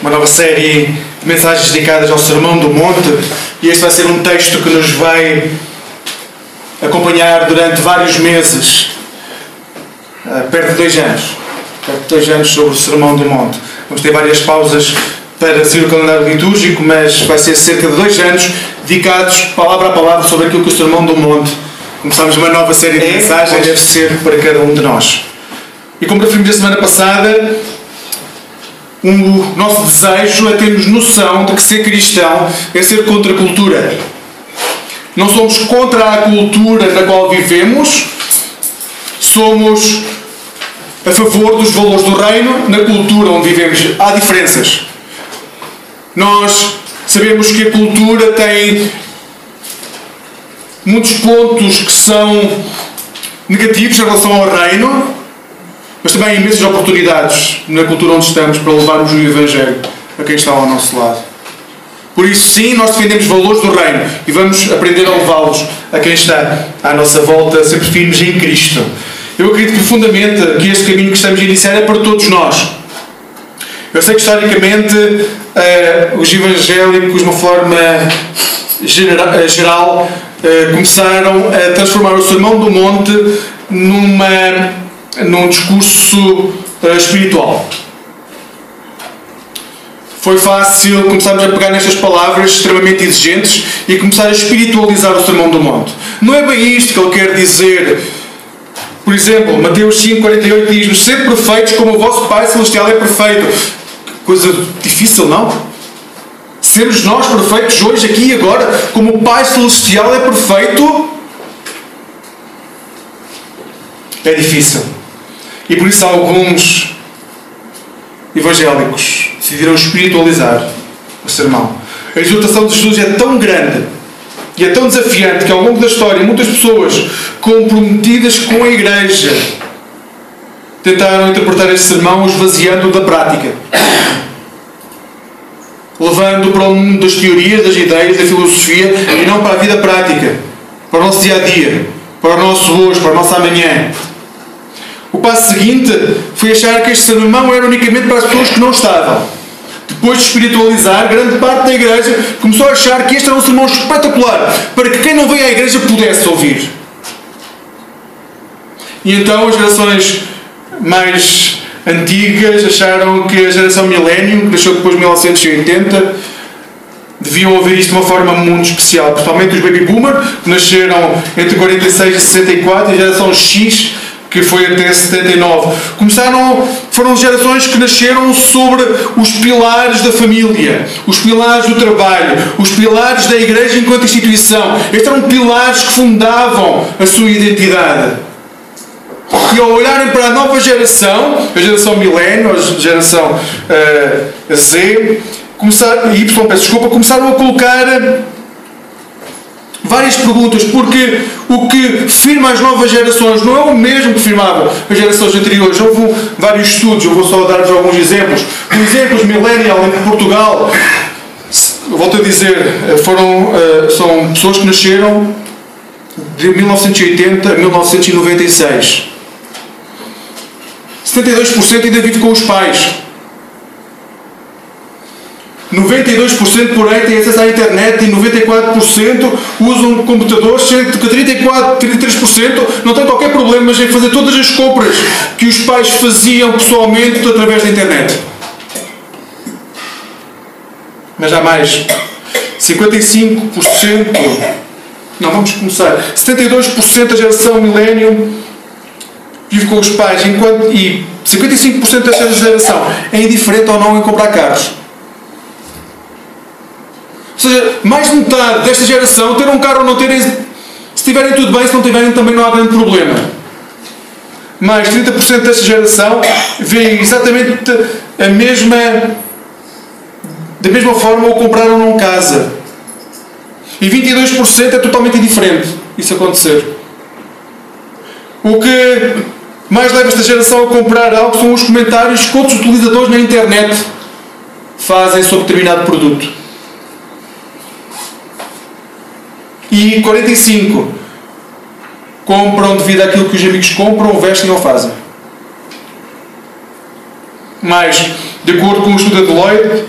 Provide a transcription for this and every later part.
uma nova série de mensagens dedicadas ao Sermão do Monte e este vai ser um texto que nos vai acompanhar durante vários meses, eh, perto de dois anos, perto de dois anos sobre o Sermão do Monte. Vamos ter várias pausas para seguir o calendário litúrgico, mas vai ser cerca de dois anos dedicados, palavra a palavra, sobre aquilo que o Sermão do Monte. Começamos uma nova série de mensagens, deve ser para cada um de nós. E como referimos a semana passada, o nosso desejo é termos noção de que ser cristão é ser contra a cultura. Não somos contra a cultura na qual vivemos, somos a favor dos valores do reino na cultura onde vivemos. Há diferenças. Nós sabemos que a cultura tem muitos pontos que são negativos em relação ao reino, mas também há imensas oportunidades na cultura onde estamos para levarmos o Evangelho a quem está ao nosso lado. Por isso, sim, nós defendemos valores do Reino e vamos aprender a levá-los a quem está à nossa volta, sempre firmes em Cristo. Eu acredito profundamente que este caminho que estamos a iniciar é para todos nós. Eu sei que historicamente uh, os evangélicos, de uma forma genera geral, uh, começaram a transformar o Sermão do Monte numa, num discurso uh, espiritual. Foi fácil começarmos a pegar nestas palavras extremamente exigentes e começar a espiritualizar o Sermão do Monte. Não é bem isto que ele quer dizer. Por exemplo, Mateus 5,48 diz-nos: Ser perfeitos como o vosso Pai Celestial é perfeito. Coisa difícil, não? Sermos nós perfeitos hoje, aqui e agora, como o Pai Celestial é perfeito. É difícil. E por isso alguns evangélicos decidiram espiritualizar o sermão. A exultação de Jesus é tão grande e é tão desafiante que ao longo da história muitas pessoas comprometidas com a igreja tentaram interpretar este sermão esvaziando da prática. Levando para o mundo das teorias, das ideias, da filosofia e não para a vida prática, para o nosso dia a dia, para o nosso hoje, para o nosso amanhã. O passo seguinte foi achar que este sermão era unicamente para as pessoas que não estavam. Depois de espiritualizar, grande parte da igreja começou a achar que este era um sermão espetacular para que quem não veio à igreja pudesse ouvir. E então as gerações mais antigas acharam que a geração Millennium, que nasceu depois de 1980, deviam ouvir isto de uma forma muito especial, principalmente os Baby Boomer, que nasceram entre 46 e 64, e a geração X, que foi até 79. Começaram, foram gerações que nasceram sobre os pilares da família, os pilares do trabalho, os pilares da igreja enquanto instituição. Estes eram pilares que fundavam a sua identidade. E ao olharem para a nova geração, a geração milênio, a geração uh, Z, começaram, Y, peço desculpa, começaram a colocar várias perguntas, porque o que firma as novas gerações não é o mesmo que firmavam as gerações anteriores. Houve vários estudos, eu vou só dar-vos alguns exemplos. Por exemplo, os millennial em Portugal, volto a dizer, foram, eh, são pessoas que nasceram de 1980 a 1996. 72% ainda vive com os pais. 92% porém têm acesso à internet e 94% usam computadores, sendo que 34, 33% não têm qualquer problema em fazer todas as compras que os pais faziam pessoalmente através da internet. Mas há mais. 55%. Não, vamos começar. 72% da geração millennium vive com os pais, enquanto, e 55% desta geração é indiferente ou não em comprar carros. Ou seja, mais de metade desta geração ter um carro ou não terem, se tiverem tudo bem, se não tiverem também não há grande problema. Mais 30% desta geração vê exatamente a mesma da mesma forma o compraram num casa. E 22% é totalmente indiferente isso acontecer. O que mais leva esta geração a comprar algo são os comentários que outros utilizadores na internet fazem sobre determinado produto. E 45 compram devido àquilo que os amigos compram, vestem ou fazem. Mais De acordo com o estudo da Deloitte,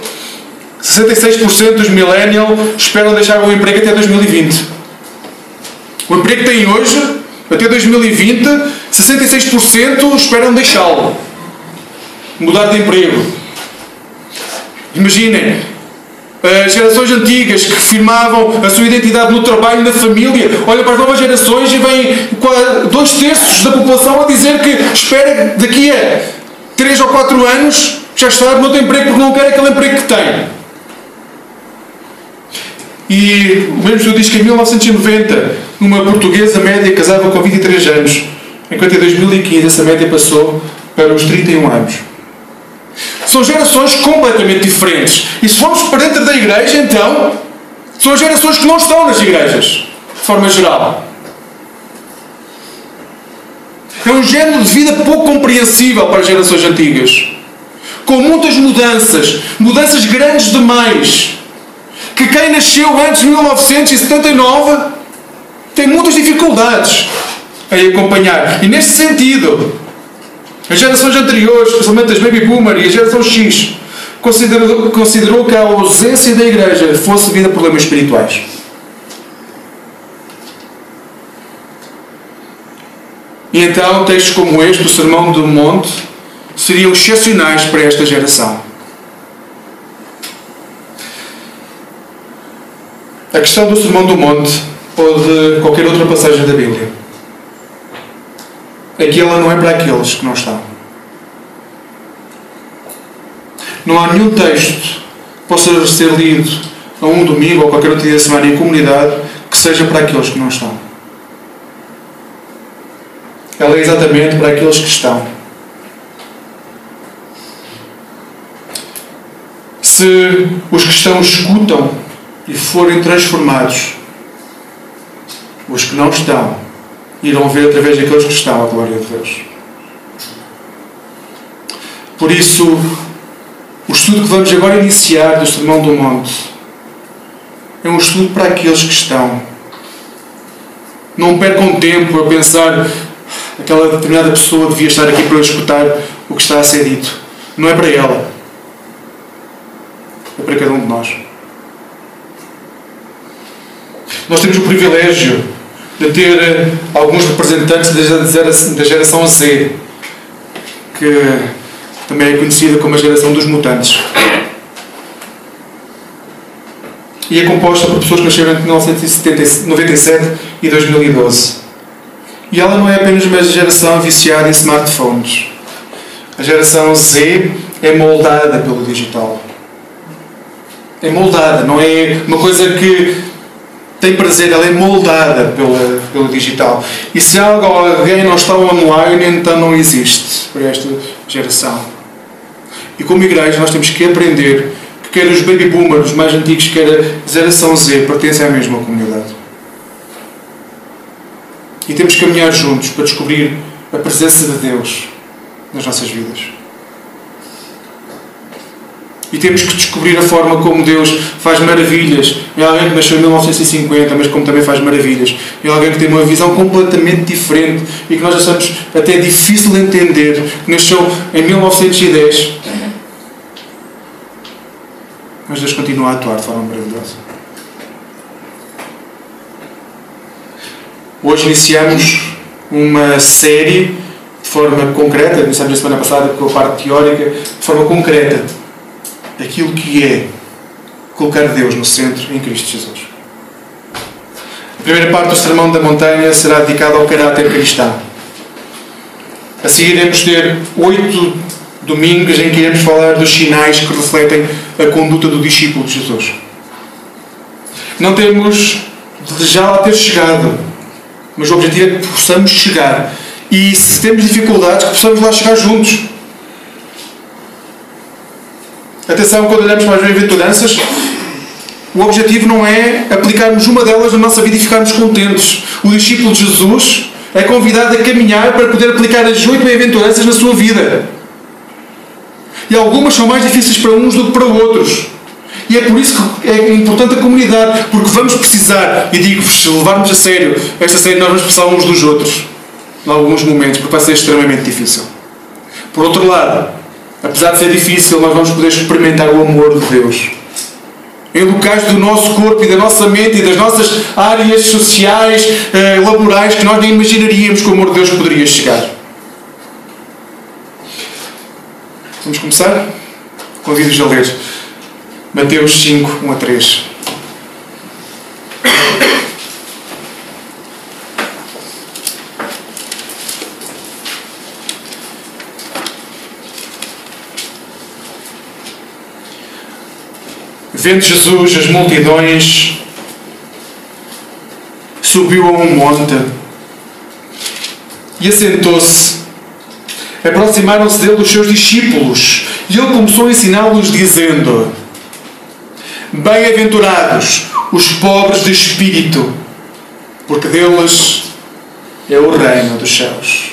66% dos millennials esperam deixar o emprego até 2020. O emprego que têm hoje, até 2020, 66% esperam deixá-lo. Mudar de emprego. Imaginem, as gerações antigas que firmavam a sua identidade no trabalho, na família, olham para as novas gerações e vêm dois terços da população a dizer que espera daqui a 3 ou 4 anos já estar no outro emprego porque não quer aquele emprego que tem. E o mesmo estudo diz que em 1990, uma portuguesa média casava com 23 anos, enquanto em 2015 essa média passou para os 31 anos. São gerações completamente diferentes. E se formos para dentro da igreja, então, são gerações que não estão nas igrejas, de forma geral. É um género de vida pouco compreensível para as gerações antigas. Com muitas mudanças, mudanças grandes demais. Que quem nasceu antes de 1979 tem muitas dificuldades em acompanhar. E nesse sentido, as gerações anteriores, especialmente as Baby Boomer e a geração X, considerou, considerou que a ausência da Igreja fosse devido a problemas espirituais. E então textos como este, o Sermão do Monte, seriam excepcionais para esta geração. A questão do Sermão do Monte ou de qualquer outra passagem da Bíblia aquela não é para aqueles que não estão. Não há nenhum texto que possa ser lido a um domingo ou qualquer outro dia da semana em comunidade que seja para aqueles que não estão. Ela é exatamente para aqueles que estão. Se os que estão escutam e forem transformados, os que não estão irão ver através daqueles que estão a glória de Deus. Por isso, o estudo que vamos agora iniciar do Sermão do Monte é um estudo para aqueles que estão. Não percam tempo a pensar aquela determinada pessoa devia estar aqui para escutar o que está a ser dito. Não é para ela. É para cada um de nós. Nós temos o privilégio de ter eh, alguns representantes da geração Z, que também é conhecida como a geração dos mutantes. E é composta por pessoas que nasceram entre 1997 e 2012. E ela não é apenas uma geração viciada em smartphones. A geração Z é moldada pelo digital. É moldada, não é uma coisa que tem prazer, ela é moldada pela, pelo digital. E se algo alguém não está online, então não existe para esta geração. E como igreja nós temos que aprender que quer os baby boomers, os mais antigos, quer a geração Z, pertencem à mesma comunidade. E temos que caminhar juntos para descobrir a presença de Deus nas nossas vidas. E temos que descobrir a forma como Deus faz maravilhas. É alguém que nasceu em 1950, mas como também faz maravilhas. É alguém que tem uma visão completamente diferente e que nós achamos até difícil de entender. Que nasceu em 1910. Mas Deus continua a atuar de forma maravilhosa. Hoje iniciamos uma série de forma concreta, iniciamos a semana passada com a parte teórica, de forma concreta aquilo que é colocar Deus no centro em Cristo Jesus. A primeira parte do Sermão da Montanha será dedicada ao caráter cristão. A seguir iremos ter oito domingos em que iremos falar dos sinais que refletem a conduta do discípulo de Jesus. Não temos de já ter chegado, mas o objetivo é que possamos chegar. E se temos dificuldades, que possamos lá chegar juntos. Atenção, quando olhamos para as bem-aventuranças, o objetivo não é aplicarmos uma delas na nossa vida e ficarmos contentes. O discípulo de Jesus é convidado a caminhar para poder aplicar as oito bem-aventuranças na sua vida. E algumas são mais difíceis para uns do que para outros. E é por isso que é importante a comunidade, porque vamos precisar, e digo-vos, se levarmos a sério esta série, nós vamos precisar uns dos outros, em alguns momentos, porque vai ser extremamente difícil. Por outro lado, apesar de ser difícil, nós vamos poder experimentar o amor de Deus. Em locais do nosso corpo e da nossa mente e das nossas áreas sociais, eh, laborais, que nós nem imaginaríamos que o amor de Deus poderia chegar. Vamos começar? Convido-vos a ler Mateus 5, 1 a 3. Vendo Jesus as multidões, subiu a um monte e assentou-se. Aproximaram-se dele os seus discípulos e ele começou a ensiná-los, dizendo: Bem-aventurados os pobres de espírito, porque deles é o reino dos céus.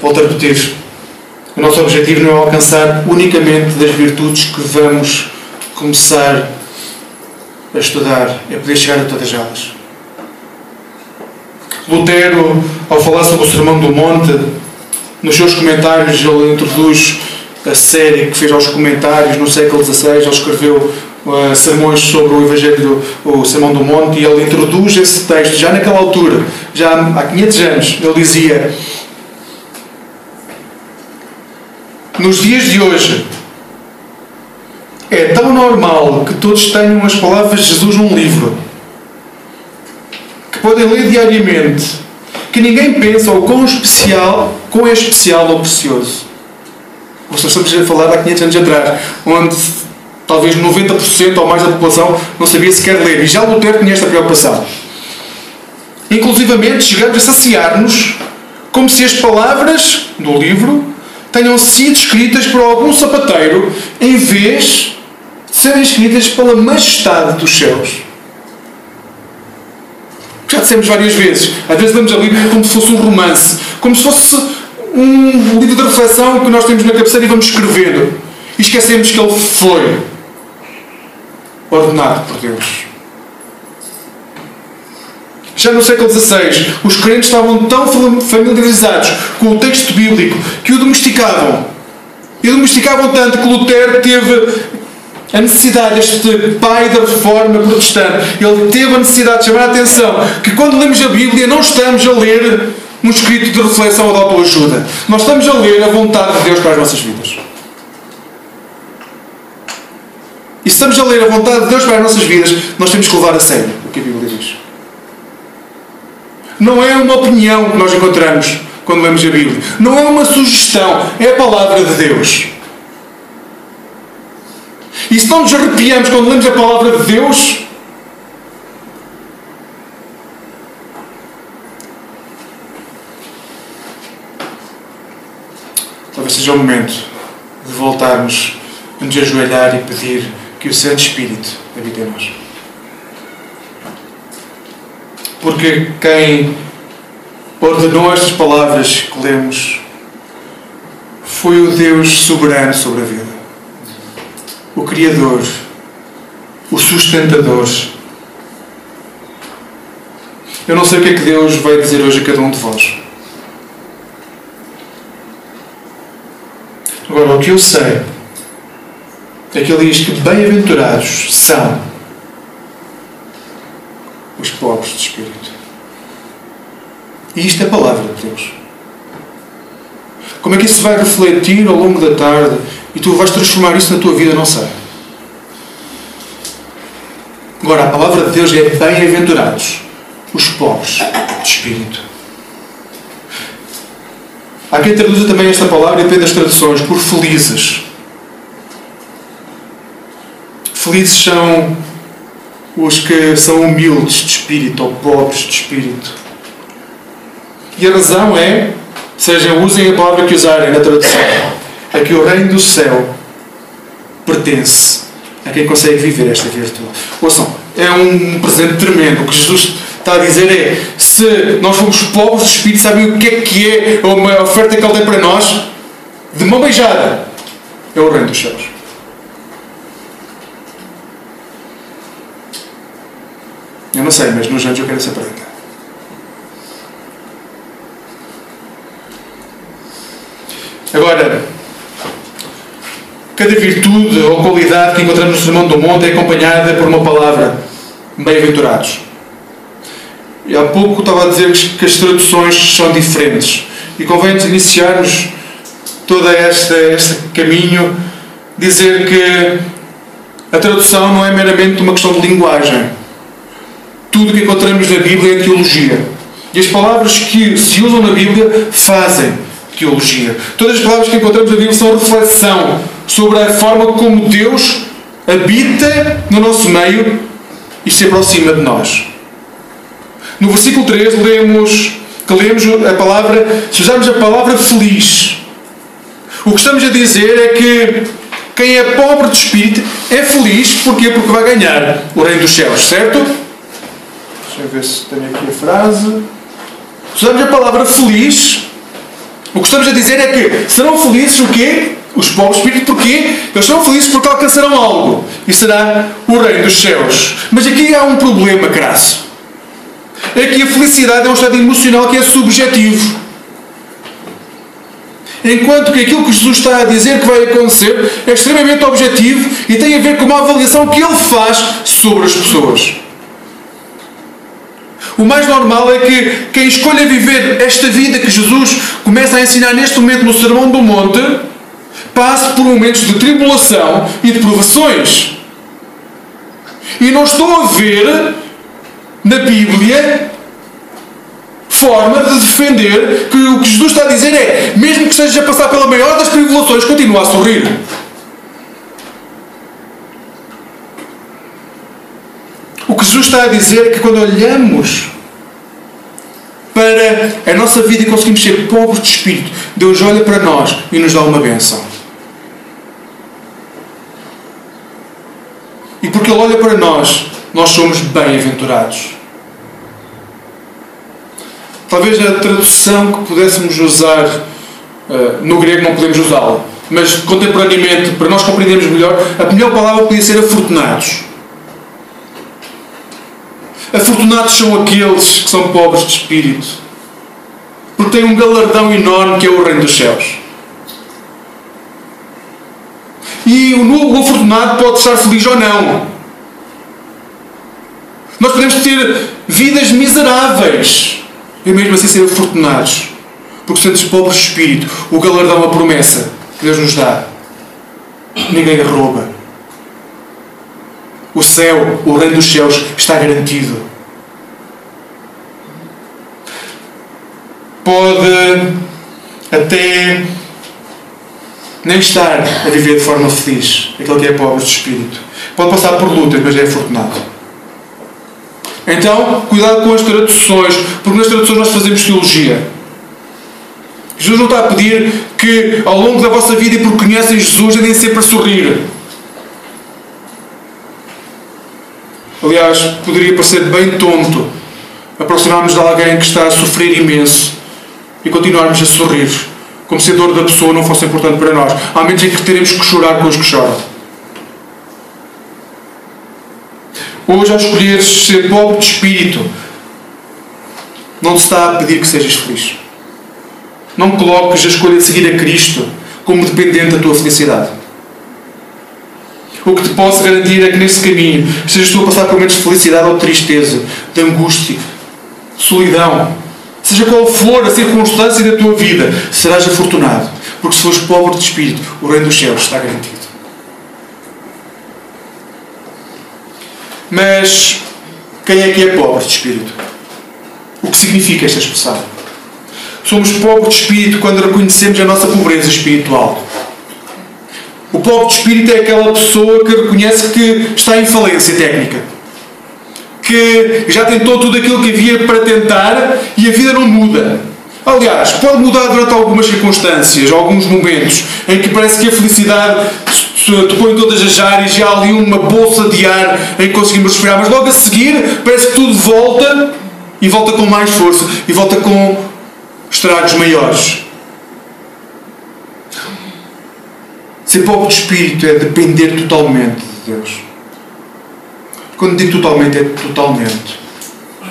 Volto a repetir. O nosso objetivo não é alcançar unicamente das virtudes que vamos começar a estudar, é poder chegar a todas elas. Lutero, ao falar sobre o Sermão do Monte, nos seus comentários, ele introduz a série que fez aos comentários no século XVI. Ele escreveu uh, sermões sobre o Evangelho do o Sermão do Monte e ele introduz esse texto já naquela altura, já há 500 anos. Ele dizia nos dias de hoje, é tão normal que todos tenham as palavras de Jesus num livro, que podem ler diariamente, que ninguém pensa o quão especial, quão é especial ou precioso. Nós estamos a falar há 500 anos atrás, onde talvez 90% ou mais da população não sabia sequer ler. E já Lutero tinha esta preocupação. Inclusivamente chegamos a saciar-nos como se as palavras do livro tenham sido escritas por algum sapateiro em vez de serem escritas pela majestade dos céus. Já dissemos várias vezes. Às vezes lemos a Bíblia como se fosse um romance, como se fosse um livro de reflexão que nós temos na cabeceira e vamos escrevendo. E esquecemos que ele foi ordenado por Deus. Já no século XVI, os crentes estavam tão familiarizados com o texto bíblico que o domesticavam. E o domesticavam tanto que Lutero teve a necessidade, este pai da reforma protestante, ele teve a necessidade de chamar a atenção que quando lemos a Bíblia não estamos a ler um escrito de reflexão ou de autoajuda. Nós estamos a ler a vontade de Deus para as nossas vidas. E se estamos a ler a vontade de Deus para as nossas vidas, nós temos que levar a sério o que a Bíblia diz. Não é uma opinião que nós encontramos quando lemos a Bíblia. Não é uma sugestão. É a palavra de Deus. E se não nos arrepiamos quando lemos a palavra de Deus, talvez seja o momento de voltarmos a nos ajoelhar e pedir que o Santo Espírito habite em nós. Porque quem ordenou estas palavras que lemos foi o Deus soberano sobre a vida. O Criador, o sustentador. Eu não sei o que é que Deus vai dizer hoje a cada um de vós. Agora, o que eu sei é que ele diz que bem-aventurados são os pobres de espírito. E isto é a palavra de Deus. Como é que isso vai refletir ao longo da tarde e tu vais transformar isso na tua vida? Não sei. Agora, a palavra de Deus é bem-aventurados os pobres de espírito. Há quem traduza também esta palavra, depende das traduções, por felizes. Felizes são os que são humildes de espírito ou pobres de espírito. E a razão é, seja, usem a palavra que usarem na tradução, é que o reino do céu pertence a quem consegue viver esta virtude. Ouçam, é um presente tremendo. O que Jesus está a dizer é: se nós fomos pobres de espírito, sabem o que é que é uma oferta que Ele tem para nós? De mão beijada. É o reino dos céus. Eu não sei, mas no jante eu quero essa prenda. Agora, cada virtude ou qualidade que encontramos no Sermão do Monte é acompanhada por uma palavra, bem-aventurados. E há pouco estava a dizer que as traduções são diferentes. E convém iniciarmos todo este, este caminho dizer que a tradução não é meramente uma questão de linguagem. Tudo o que encontramos na Bíblia é teologia. E as palavras que se usam na Bíblia fazem teologia. Todas as palavras que encontramos na Bíblia são reflexão sobre a forma como Deus habita no nosso meio e se aproxima de nós. No versículo 3 lemos que lemos a palavra, se usarmos a palavra feliz, o que estamos a dizer é que quem é pobre de espírito é feliz, porquê? Porque vai ganhar o reino dos céus, certo? Deixa eu ver se tenho aqui a frase. Se usarmos a palavra feliz, o que estamos a dizer é que serão felizes o quê? Os pobres de espírito, porquê? Eles serão felizes porque alcançarão algo. E será o reino dos céus. Mas aqui há um problema crasso. É que a felicidade é um estado emocional que é subjetivo. Enquanto que aquilo que Jesus está a dizer que vai acontecer é extremamente objetivo e tem a ver com uma avaliação que ele faz sobre as pessoas. O mais normal é que quem escolha viver esta vida que Jesus começa a ensinar neste momento no Sermão do Monte passe por momentos de tribulação e de provações. E não estou a ver na Bíblia forma de defender que o que Jesus está a dizer é, mesmo que esteja a passar pela maior das tribulações, continua a sorrir. O que Jesus está a dizer é que quando olhamos para a nossa vida e conseguimos ser pobres de espírito, Deus olha para nós e nos dá uma benção. E porque Ele olha para nós, nós somos bem-aventurados. Talvez a tradução que pudéssemos usar uh, no grego não podemos usá-la, mas contemporaneamente, para nós compreendermos melhor, a melhor palavra podia ser afortunados. Afortunados são aqueles que são pobres de espírito, porque têm um galardão enorme que é o reino dos céus. E o, o afortunado pode estar feliz ou não. Nós podemos ter vidas miseráveis e mesmo assim ser afortunados, porque sentes pobres de espírito, o galardão, a promessa que Deus nos dá. Ninguém rouba. O céu, o reino dos céus, está garantido. Pode até nem estar a viver de forma feliz, aquele que é pobre de espírito. Pode passar por lutas, mas é afortunado. Então, cuidado com as traduções, porque nas traduções nós fazemos teologia. Jesus não está a pedir que ao longo da vossa vida e porque conhecem Jesus andem sempre a sorrir. Aliás, poderia parecer bem tonto aproximarmos de alguém que está a sofrer imenso e continuarmos a sorrir, como se a dor da pessoa não fosse importante para nós, ao menos em que teremos que chorar com os que choram. Hoje, ao escolheres ser pobre de espírito, não te está a pedir que sejas feliz. Não coloques a escolha de seguir a Cristo como dependente da tua felicidade. O que te posso garantir é que nesse caminho, sejas tu a passar por momentos de felicidade ou de tristeza, de angústia, de solidão, seja qual for a circunstância da tua vida, serás afortunado. Porque se fores pobre de espírito, o reino dos céus está garantido. Mas quem é que é pobre de espírito? O que significa esta expressão? Somos pobres de espírito quando reconhecemos a nossa pobreza espiritual. O pobre de espírito é aquela pessoa que reconhece que está em falência técnica. Que já tentou tudo aquilo que havia para tentar e a vida não muda. Aliás, pode mudar durante algumas circunstâncias, alguns momentos, em que parece que a felicidade em todas as áreas e há ali uma bolsa de ar em que conseguimos respirar, mas logo a seguir parece que tudo volta e volta com mais força e volta com estragos maiores. Ser pobre de espírito é depender totalmente de Deus. Quando digo totalmente, é totalmente.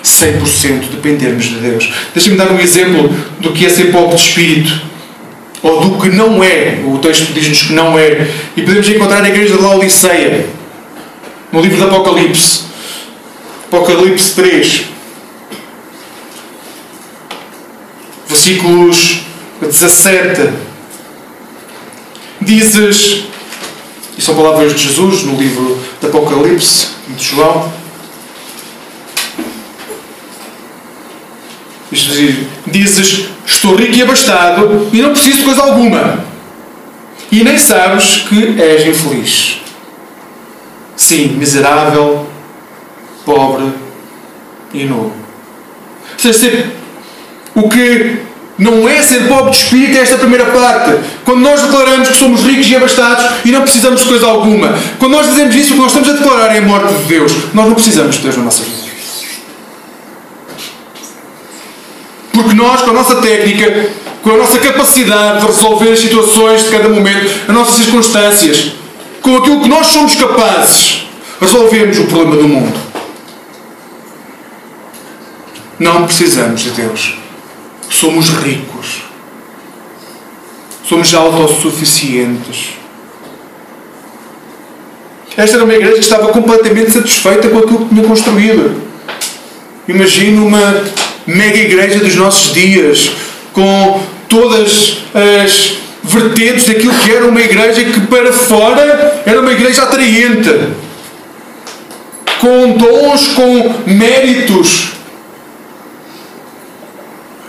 100% dependermos de Deus. Deixa-me dar um exemplo do que é ser pobre de espírito. ou do que não é. O texto diz-nos que não é. E podemos encontrar na igreja de Laodiceia, no livro do Apocalipse. Apocalipse 3. Versículos 17. Dizes, e são palavras de Jesus no livro do Apocalipse, de João. Dizes, estou rico e abastado e não preciso de coisa alguma. E nem sabes que és infeliz. Sim, miserável, pobre e nu. Ou seja, o que não é ser pobre de espírito é esta primeira parte. Quando nós declaramos que somos ricos e abastados e não precisamos de coisa alguma. Quando nós dizemos isso, o que nós estamos a declarar é a morte de Deus. Nós não precisamos de Deus na nossa vida. Porque nós, com a nossa técnica, com a nossa capacidade de resolver as situações de cada momento, as nossas circunstâncias, com aquilo que nós somos capazes, resolvemos o problema do mundo. Não precisamos de Deus. Somos ricos. Somos autossuficientes. Esta era uma igreja que estava completamente satisfeita com aquilo que tinha construído. Imagino uma mega igreja dos nossos dias, com todas as vertentes daquilo que era uma igreja que para fora era uma igreja atraente, com dons, com méritos,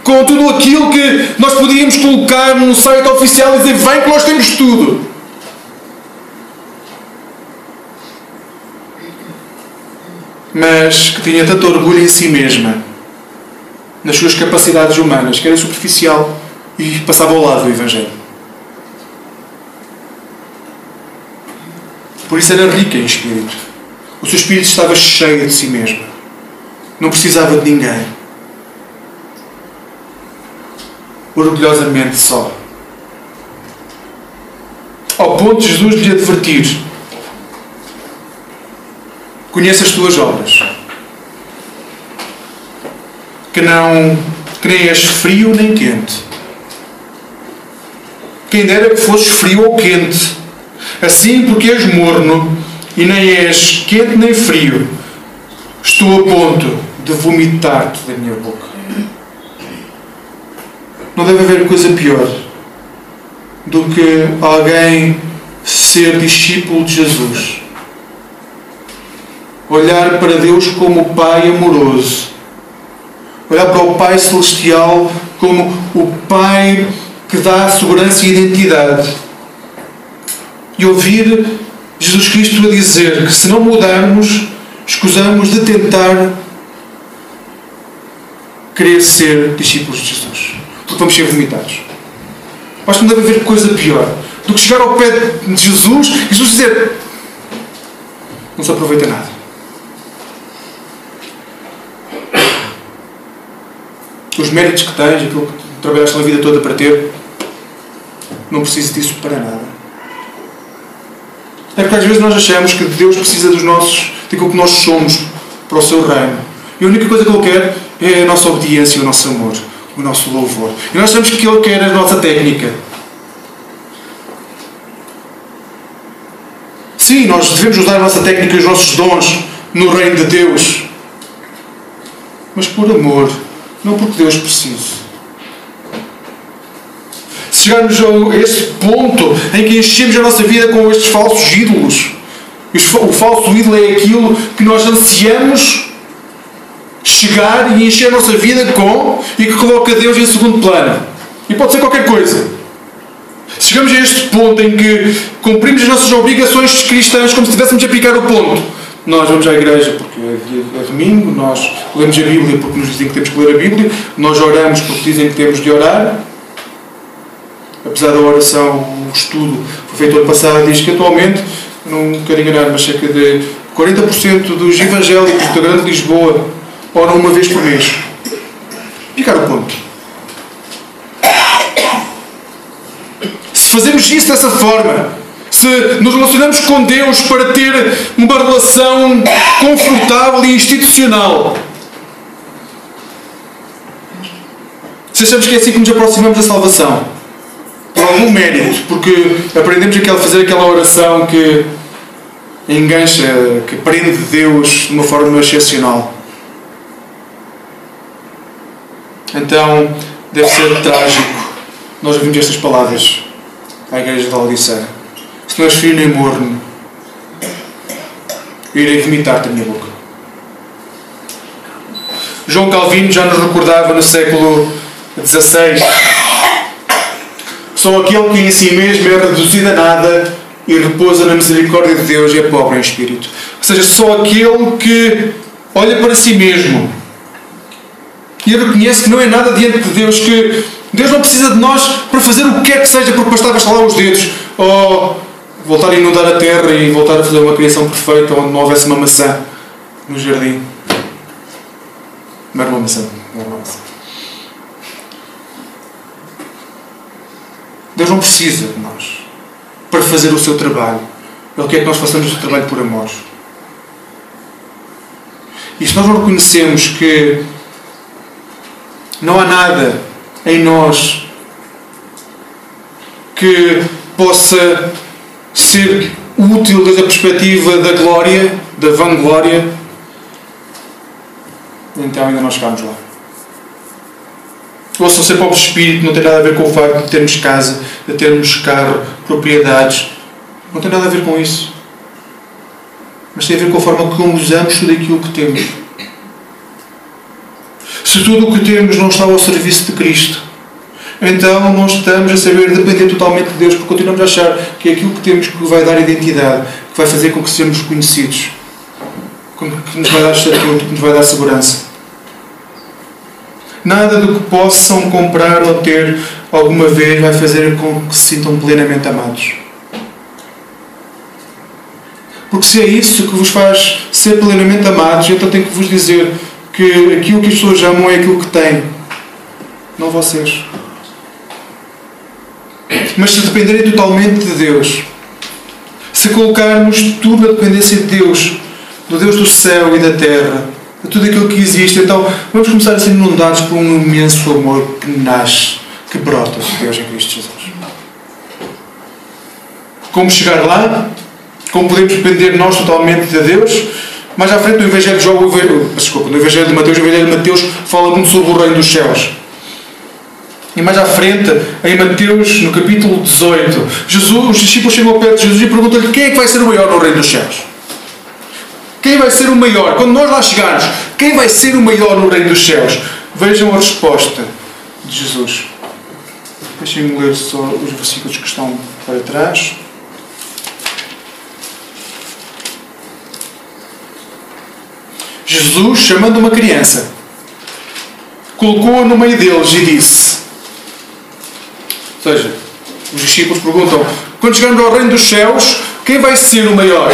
com tudo aquilo que nós podíamos colocar no site oficial e dizer: vem que nós temos tudo. Mas que tinha tanto orgulho em si mesma, nas suas capacidades humanas, que era superficial e passava ao lado do Evangelho. Por isso era rica em espírito. O seu espírito estava cheio de si mesmo. Não precisava de ninguém. Orgulhosamente só. Ao ponto de Jesus lhe advertir: Conheça as tuas obras, que não és frio nem quente. Quem dera que fosses frio ou quente. Assim, porque és morno e nem és quente nem frio, estou a ponto de vomitar-te da minha boca. Não deve haver coisa pior do que alguém ser discípulo de Jesus. Olhar para Deus como Pai amoroso. Olhar para o Pai Celestial como o Pai que dá segurança e identidade. E ouvir Jesus Cristo a dizer que se não mudarmos, escusamos de tentar querer ser discípulos de Jesus porque vamos ser vomitados. Acho que não deve haver coisa pior do que chegar ao pé de Jesus e Jesus dizer: Não se aproveita nada. Os méritos que tens, aquilo que trabalhaste na vida toda para ter, não preciso disso para nada. É porque às vezes nós achamos que Deus precisa dos nossos, daquilo que nós somos para o seu reino. E a única coisa que Ele quer é a nossa obediência e o nosso amor o nosso louvor. E nós sabemos que Ele quer a nossa técnica. Sim, nós devemos usar a nossa técnica e os nossos dons no reino de Deus. Mas por amor, não porque Deus precisa. Chegarmos a esse ponto em que enchemos a nossa vida com estes falsos ídolos, o falso ídolo é aquilo que nós ansiamos chegar e encher a nossa vida com e que coloca Deus em segundo plano. E pode ser qualquer coisa. Chegamos a este ponto em que cumprimos as nossas obrigações cristãs como se estivéssemos a picar o ponto. Nós vamos à igreja porque é, domingo, nós lemos a Bíblia porque nos dizem que temos que ler a Bíblia, nós oramos porque dizem que temos de orar. Apesar da oração, o estudo foi feito ano passado, diz que atualmente, não quero enganar, mas cerca de 40% dos evangélicos da Grande Lisboa ora uma vez por mês. Ficar o ponto. Se fazemos isso dessa forma, se nos relacionamos com Deus para ter uma relação confortável e institucional, se achamos que é assim que nos aproximamos da salvação, por algum mérito, porque aprendemos a fazer aquela oração que engancha, que prende Deus de uma forma excepcional. Então, deve ser trágico nós ouvimos estas palavras à igreja de Laodiceia. Se não és frio nem morno, eu irei vomitar-te a minha boca. João Calvino já nos recordava no século XVI Só aquele que em si mesmo é reduzido a nada e repousa na misericórdia de Deus e é pobre em espírito. Ou seja, só aquele que olha para si mesmo e reconhece que não é nada diante de Deus, que Deus não precisa de nós para fazer o que quer que seja, porque bastava estalar os dedos ou voltar a inundar a terra e voltar a fazer uma criação perfeita onde não houvesse uma maçã no jardim. Não era uma maçã, não era uma maçã. Deus não precisa de nós para fazer o seu trabalho. Ele quer que nós façamos o trabalho por amor. E se nós reconhecemos que não há nada em nós que possa ser útil desde a perspectiva da glória, da vanglória, então ainda não chegámos lá. Ouçam ser pobre espírito não tem nada a ver com o facto de termos casa, de termos carro, propriedades. Não tem nada a ver com isso. Mas tem a ver com a forma como usamos tudo aquilo que temos. Se tudo o que temos não está ao serviço de Cristo, então não estamos a saber depender totalmente de Deus, porque continuamos a achar que é aquilo que temos que vai dar identidade, que vai fazer com que sejamos reconhecidos, que nos vai dar estatuto, que nos vai dar segurança. Nada do que possam comprar ou ter alguma vez vai fazer com que se sintam plenamente amados. Porque se é isso que vos faz ser plenamente amados, então tenho que vos dizer que aquilo que as pessoas amam é aquilo que têm, não vocês. Mas se dependerem totalmente de Deus, se colocarmos tudo na dependência de Deus, do Deus do céu e da terra, de tudo aquilo que existe, então vamos começar a ser inundados por um imenso amor que nasce, que brota de Deus em Cristo Jesus. Como chegar lá? Como podemos depender nós totalmente de Deus? Mais à frente no Evangelho de João, desculpa, no Evangelho de Mateus, o Evangelho de Mateus fala muito sobre o reino dos céus. E mais à frente, em Mateus, no capítulo 18, Jesus, os discípulos chegam ao pé de Jesus e perguntam-lhe quem é que vai ser o maior no reino dos céus. Quem vai ser o maior? Quando nós lá chegarmos, quem vai ser o maior no reino dos céus? Vejam a resposta de Jesus. Deixem-me ler só os versículos que estão para trás. Jesus, chamando uma criança, colocou-a no meio deles e disse: Ou seja, os discípulos perguntam: quando chegarmos ao reino dos céus, quem vai ser o maior?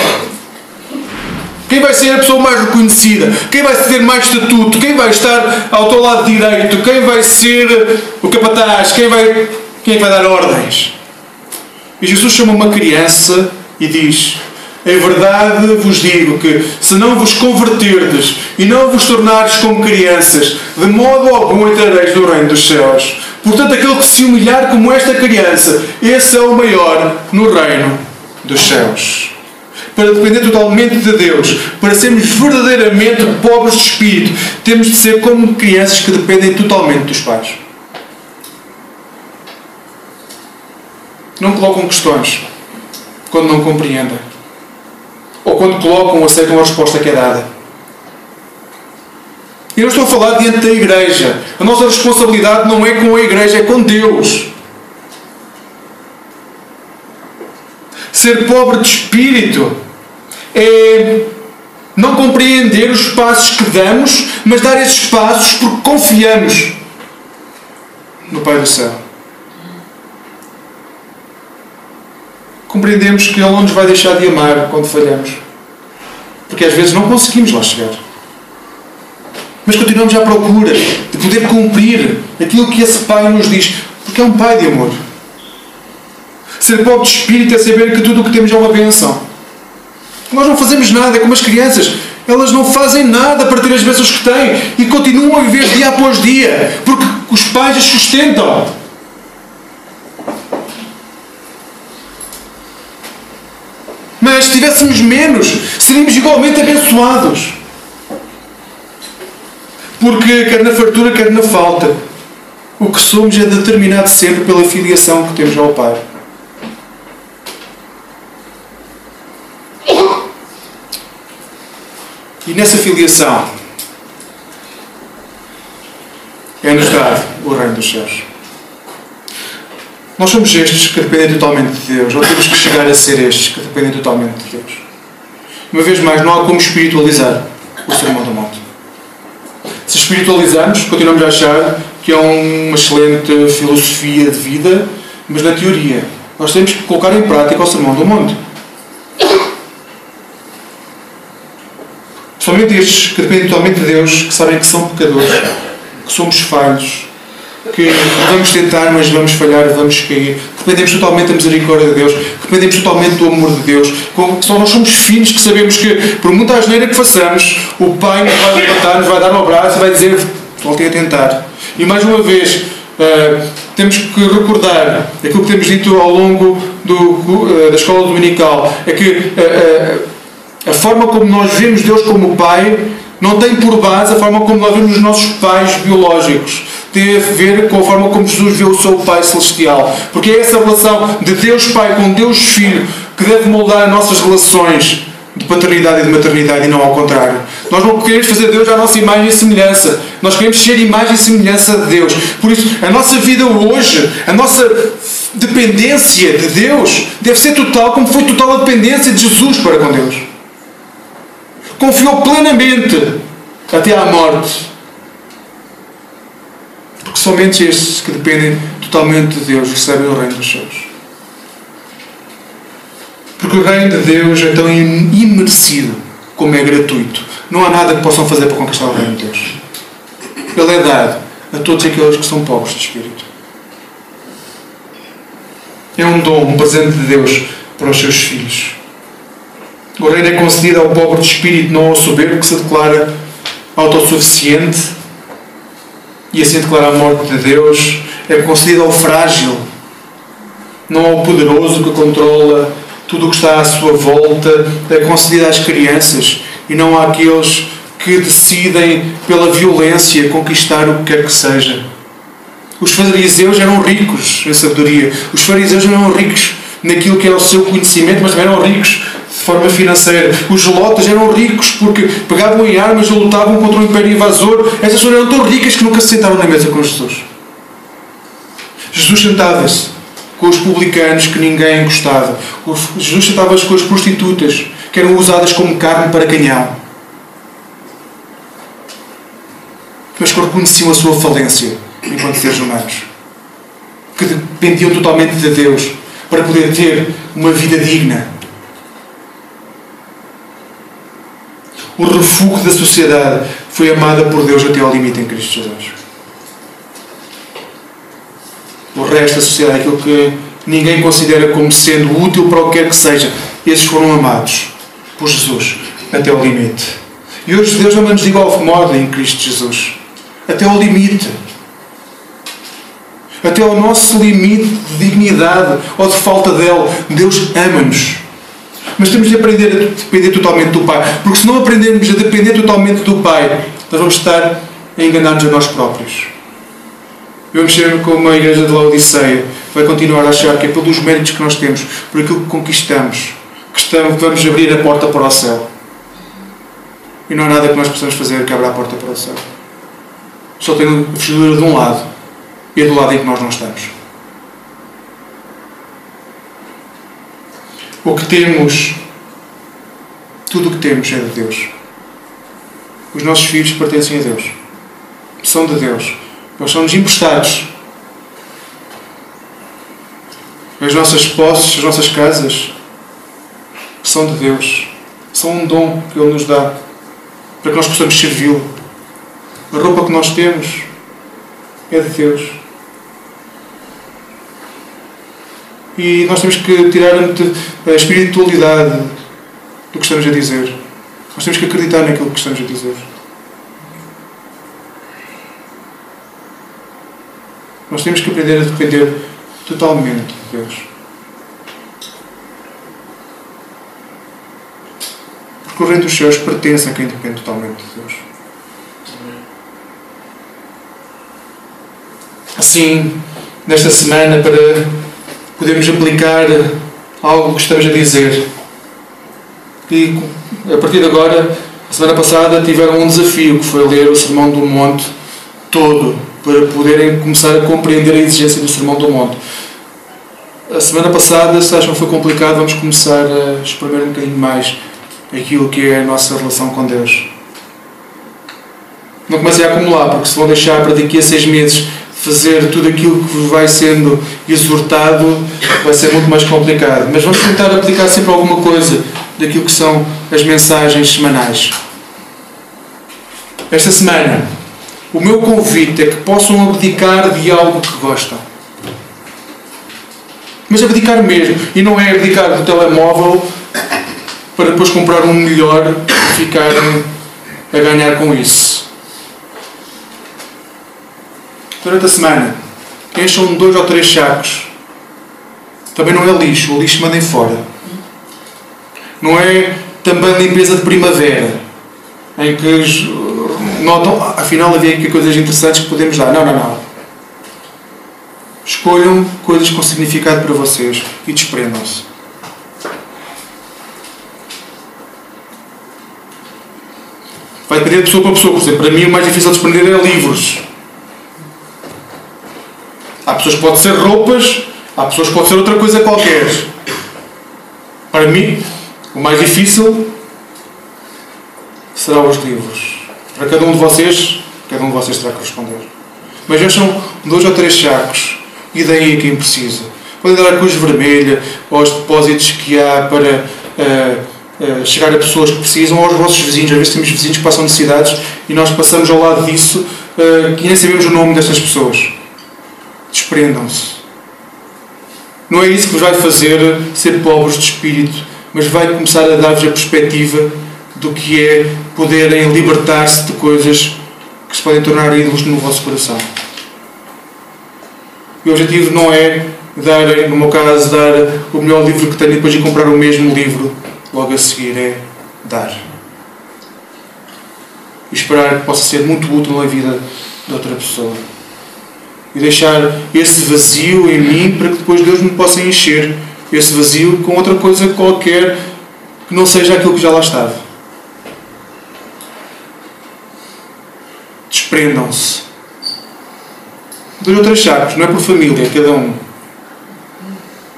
Quem vai ser a pessoa mais reconhecida? Quem vai ter mais estatuto? Quem vai estar ao teu lado direito? Quem vai ser o capataz? Quem vai, quem é vai dar ordens? E Jesus chama uma criança e diz: em verdade vos digo que, se não vos converterdes e não vos tornares como crianças, de modo algum entrareis no reino dos céus. Portanto, aquele que se humilhar como esta criança, esse é o maior no reino dos céus. Para depender totalmente de Deus, para sermos verdadeiramente pobres de espírito, temos de ser como crianças que dependem totalmente dos pais. Não colocam questões quando não compreendem ou quando colocam ou aceitam a resposta que é dada. E eu estou a falar diante da igreja. A nossa responsabilidade não é com a igreja, é com Deus. Ser pobre de espírito é não compreender os passos que damos, mas dar esses passos porque confiamos no Pai do Céu. Compreendemos que Ele não nos vai deixar de amar quando falhamos. Porque às vezes não conseguimos lá chegar. Mas continuamos à procura de poder cumprir aquilo que esse Pai nos diz, porque é um Pai de amor. Ser pobre de espírito é saber que tudo o que temos é uma benção. Nós não fazemos nada, é como as crianças. Elas não fazem nada para ter as bênçãos que têm e continuam a viver dia após dia, porque os pais as sustentam. Tivéssemos menos, seríamos igualmente abençoados. Porque, quer na fartura, quer na falta, o que somos é determinado sempre pela filiação que temos ao Pai. E nessa filiação é-nos dado o reino dos céus. Nós somos estes que dependem totalmente de Deus, ou temos que chegar a ser estes que dependem totalmente de Deus. Uma vez mais, não há como espiritualizar o Sermão do Monte. Se espiritualizarmos, continuamos a achar que é uma excelente filosofia de vida, mas na teoria. Nós temos que colocar em prática o Sermão do Monte. Somente estes que dependem totalmente de Deus, que sabem que são pecadores, que somos falhos, que vamos tentar, mas vamos falhar, vamos cair. Dependemos totalmente da misericórdia de Deus, dependemos totalmente do amor de Deus. Só nós somos filhos que sabemos que, por muita asneira que façamos, o Pai nos vai levantar, nos vai dar um abraço e vai dizer: voltei a tentar. E mais uma vez, uh, temos que recordar aquilo que temos dito ao longo do, uh, da escola dominical: é que uh, a forma como nós vemos Deus como Pai não tem por base a forma como nós vemos os nossos pais biológicos. Tem a ver com a forma como Jesus vê o seu Pai Celestial. Porque é essa relação de Deus Pai com Deus Filho que deve moldar as nossas relações de paternidade e de maternidade e não ao contrário. Nós não queremos fazer Deus à nossa imagem e semelhança. Nós queremos ser imagem e semelhança de Deus. Por isso, a nossa vida hoje, a nossa dependência de Deus deve ser total, como foi total a dependência de Jesus para com Deus. Confiou plenamente até à morte. Porque somente estes que dependem totalmente de Deus recebem o reino dos céus. Porque o reino de Deus é tão imerecido como é gratuito. Não há nada que possam fazer para conquistar o reino de Deus. Ele é dado a todos aqueles que são pobres de espírito. É um dom, um presente de Deus para os seus filhos. O reino é concedido ao pobre de espírito, não ao soberbo que se declara autossuficiente e assim declara a morte de Deus. É concedido ao frágil, não ao poderoso que controla tudo o que está à sua volta. É concedido às crianças e não àqueles que decidem pela violência conquistar o que quer que seja. Os fariseus eram ricos em sabedoria. Os fariseus eram ricos naquilo que era o seu conhecimento, mas também eram ricos forma financeira. Os lotas eram ricos porque pegavam em armas e lutavam contra o império invasor. Essas pessoas eram tão ricas que nunca se sentaram na mesa com Jesus. Jesus sentava-se com os publicanos que ninguém gostava. Jesus sentava-se com as prostitutas que eram usadas como carne para canhão. Mas que reconheciam a sua falência enquanto seres humanos. Que dependiam totalmente de Deus para poder ter uma vida digna o refúgio da sociedade, foi amada por Deus até ao limite em Cristo Jesus. O resto da sociedade, aquilo que ninguém considera como sendo útil para o que quer que seja, esses foram amados por Jesus até ao limite. E hoje Deus não nos de igual modo em Cristo Jesus. Até ao limite. Até ao nosso limite de dignidade ou de falta dela. Deus ama-nos. Mas temos de aprender a depender totalmente do Pai. Porque se não aprendermos a depender totalmente do Pai, nós vamos estar a enganar-nos a nós próprios. Vamos ser como a igreja de Laodiceia. Vai continuar a achar que é pelos méritos que nós temos, por aquilo que conquistamos, que estamos, vamos abrir a porta para o céu. E não há nada que nós possamos fazer que abra a porta para o céu. Só tem a fechadura de um lado e é do lado em que nós não estamos. O que temos, tudo o que temos é de Deus. Os nossos filhos pertencem a Deus. São de Deus. Nós somos emprestados. As nossas posses, as nossas casas, são de Deus. São um dom que Ele nos dá para que nós possamos servi-lo. A roupa que nós temos é de Deus. E nós temos que tirar a espiritualidade do que estamos a dizer. Nós temos que acreditar naquilo que estamos a dizer. Nós temos que aprender a depender totalmente de Deus. porque o reino dos céus pertence a quem depende totalmente de Deus. Assim, nesta semana, para podermos aplicar algo que estamos a dizer, e a partir de agora, a semana passada, tiveram um desafio que foi ler o Sermão do Monte todo, para poderem começar a compreender a exigência do Sermão do Monte. A semana passada, se acham que foi complicado, vamos começar a explorar um bocadinho mais aquilo que é a nossa relação com Deus. Não comecem a acumular, porque se vão deixar para daqui a seis meses fazer tudo aquilo que vai sendo exortado, vai ser muito mais complicado. Mas vamos tentar aplicar sempre alguma coisa daquilo que são as mensagens semanais. Esta semana, o meu convite é que possam abdicar de algo que gostam. Mas abdicar mesmo. E não é abdicar do telemóvel para depois comprar um melhor e ficarem a ganhar com isso. Durante a semana, encham dois ou três sacos. Também não é lixo, o lixo mandem fora. Não é também limpeza de primavera, em que notam, afinal havia aqui coisas interessantes que podemos dar. Não, não, não. Escolham coisas com significado para vocês e desprendam-se. Vai depender de pessoa para pessoa. Por exemplo, para mim o mais difícil de desprender é livros. Há pessoas que podem ser roupas, há pessoas que podem ser outra coisa qualquer. Para mim, o mais difícil será os livros. Para cada um de vocês, cada um de vocês terá que responder. Mas já são dois ou três sacos e deem a quem precisa. Podem dar a cruz vermelha ou os depósitos que há para uh, uh, chegar a pessoas que precisam aos vossos vizinhos. Às vezes temos vizinhos que passam necessidades e nós passamos ao lado disso uh, e nem sabemos o nome destas pessoas. Desprendam-se. Não é isso que vos vai fazer ser pobres de espírito, mas vai começar a dar-vos a perspectiva do que é poderem libertar-se de coisas que se podem tornar ídolos no vosso coração. E o objetivo não é dar, no meu caso, dar o melhor livro que tenho e depois ir comprar o mesmo livro logo a seguir. É dar. E esperar que possa ser muito útil na vida de outra pessoa. E deixar esse vazio em mim para que depois Deus me possa encher esse vazio com outra coisa qualquer que não seja aquilo que já lá estava. Desprendam-se. Dois ou três sacos, não é por família, cada um.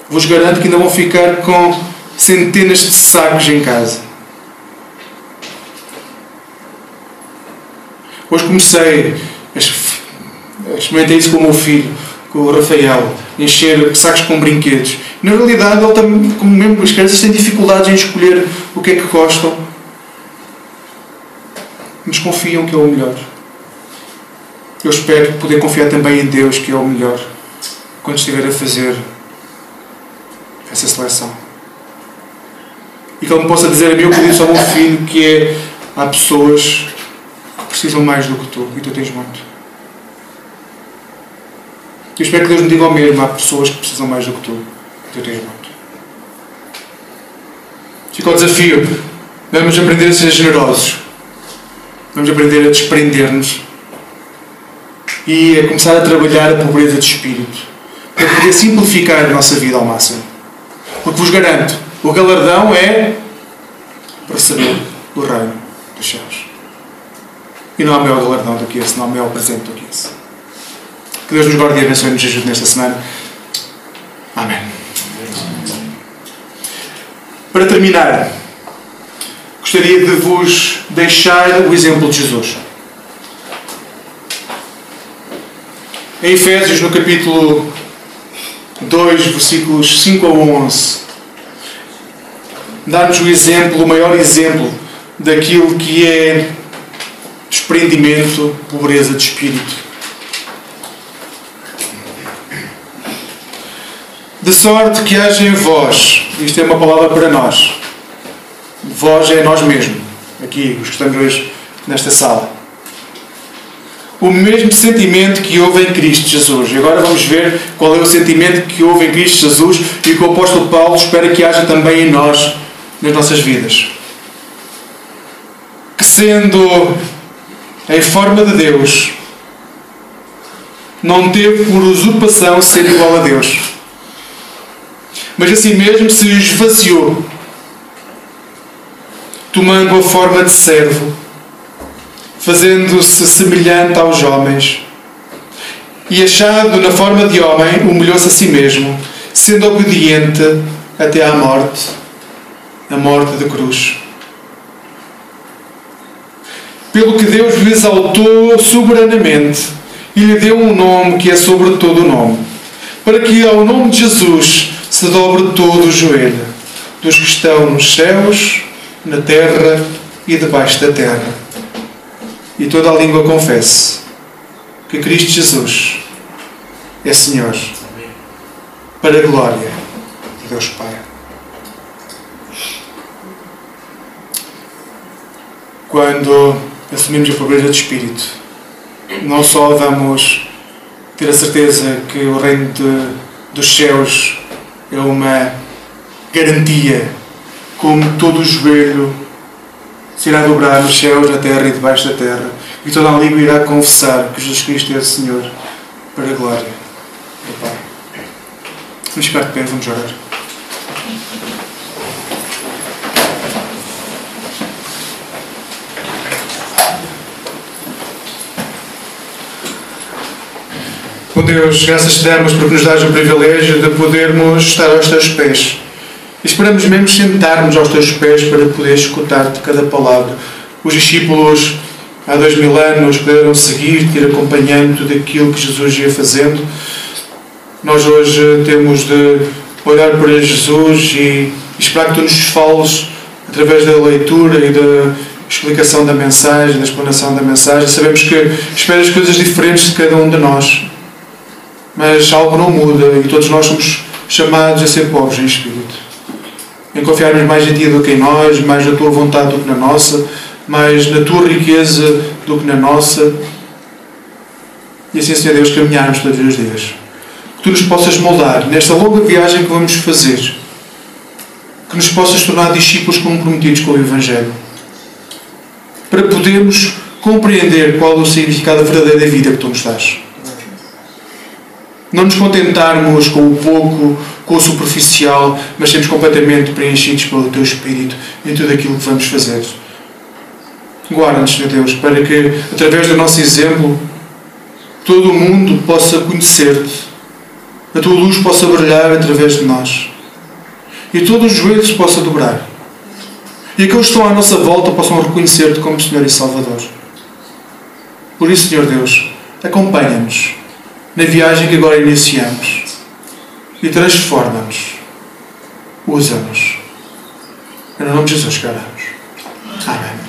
Vos garanto que ainda vão ficar com centenas de sacos em casa. Hoje comecei, experimentei isso com o meu filho, com o Rafael, encher sacos com brinquedos. Na realidade, ele também, como mesmo as crianças têm dificuldades em escolher o que é que gostam, mas confiam que é o melhor. Eu espero poder confiar também em Deus, que é o melhor, quando estiver a fazer essa seleção. E que Ele me possa dizer a mim que disse ao meu filho, que é há pessoas que precisam mais do que tu, e tu tens muito. Eu espero que Deus me diga o mesmo, há pessoas que precisam mais do que tu, tu tens muito. Fica o desafio. Vamos aprender a ser generosos. Vamos aprender a desprender-nos e a começar a trabalhar a pobreza de espírito para poder simplificar a nossa vida ao máximo. Porque vos garanto, o galardão é saber o reino dos céus. E não há maior galardão do que esse, não há maior presente do que esse. Que Deus nos guarde e abençoe e nos ajude nesta semana. Amém. Para terminar, gostaria de vos deixar o exemplo de Jesus. Em Efésios, no capítulo 2, versículos 5 a 11, dá-nos o exemplo, o maior exemplo daquilo que é desprendimento, pobreza de espírito. De sorte que haja em vós, isto é uma palavra para nós, vós é nós mesmos, aqui, os que estamos hoje nesta sala o mesmo sentimento que houve em Cristo Jesus. E agora vamos ver qual é o sentimento que houve em Cristo Jesus e que o apóstolo Paulo espera que haja também em nós, nas nossas vidas. sendo em forma de Deus, não teve por usurpação ser igual a Deus, mas assim mesmo se esvaziou, tomando a forma de servo, fazendo-se semelhante aos homens, e achado na forma de homem, humilhou-se a si mesmo, sendo obediente até à morte a morte de cruz. Pelo que Deus lhe exaltou soberanamente e lhe deu um nome que é sobre todo o nome, para que ao nome de Jesus se dobre todo o joelho, dos que estão nos céus, na terra e debaixo da terra. E toda a língua confesse que Cristo Jesus é Senhor, para a glória de Deus Pai. Quando assumimos a pobreza de espírito, não só vamos ter a certeza que o reino de, dos céus é uma garantia, como todo o joelho se irá dobrar nos céus, na terra e debaixo da terra, e toda a língua irá confessar que Jesus Cristo é o Senhor, para a glória do Pai. Vamos ficar de pé, vamos orar. Bom Deus, graças te damos porque nos dás o privilégio de podermos estar aos teus pés. Esperamos mesmo sentarmos aos teus pés para poder escutar-te cada palavra. Os discípulos há dois mil anos puderam seguir-te, ir acompanhando tudo aquilo que Jesus ia fazendo. Nós hoje temos de olhar para Jesus e esperar que tu nos fales através da leitura e da explicação da mensagem, da explanação da mensagem. Sabemos que esperas coisas diferentes de cada um de nós mas algo não muda e todos nós somos chamados a ser pobres em espírito. Em confiarmos mais em Ti do que em nós, mais na Tua vontade do que na nossa, mais na Tua riqueza do que na nossa. E assim, Senhor Deus, caminharmos todos os dias. Que Tu nos possas moldar nesta longa viagem que vamos fazer. Que nos possas tornar discípulos comprometidos com o Evangelho. Para podermos compreender qual é o significado verdadeiro da vida que Tu nos dás não nos contentarmos com o pouco, com o superficial, mas sermos completamente preenchidos pelo Teu Espírito em tudo aquilo que vamos fazer. Guarda-nos, Senhor Deus, para que, através do nosso exemplo, todo o mundo possa conhecer-te, a Tua luz possa brilhar através de nós e todo o joelho se possa dobrar e aqueles que estão à nossa volta possam reconhecer-te como Senhor e Salvador. Por isso, Senhor Deus, acompanha-nos na viagem que agora iniciamos e transforma-nos, usa-nos. Em nome de Jesus, que oramos. Amém.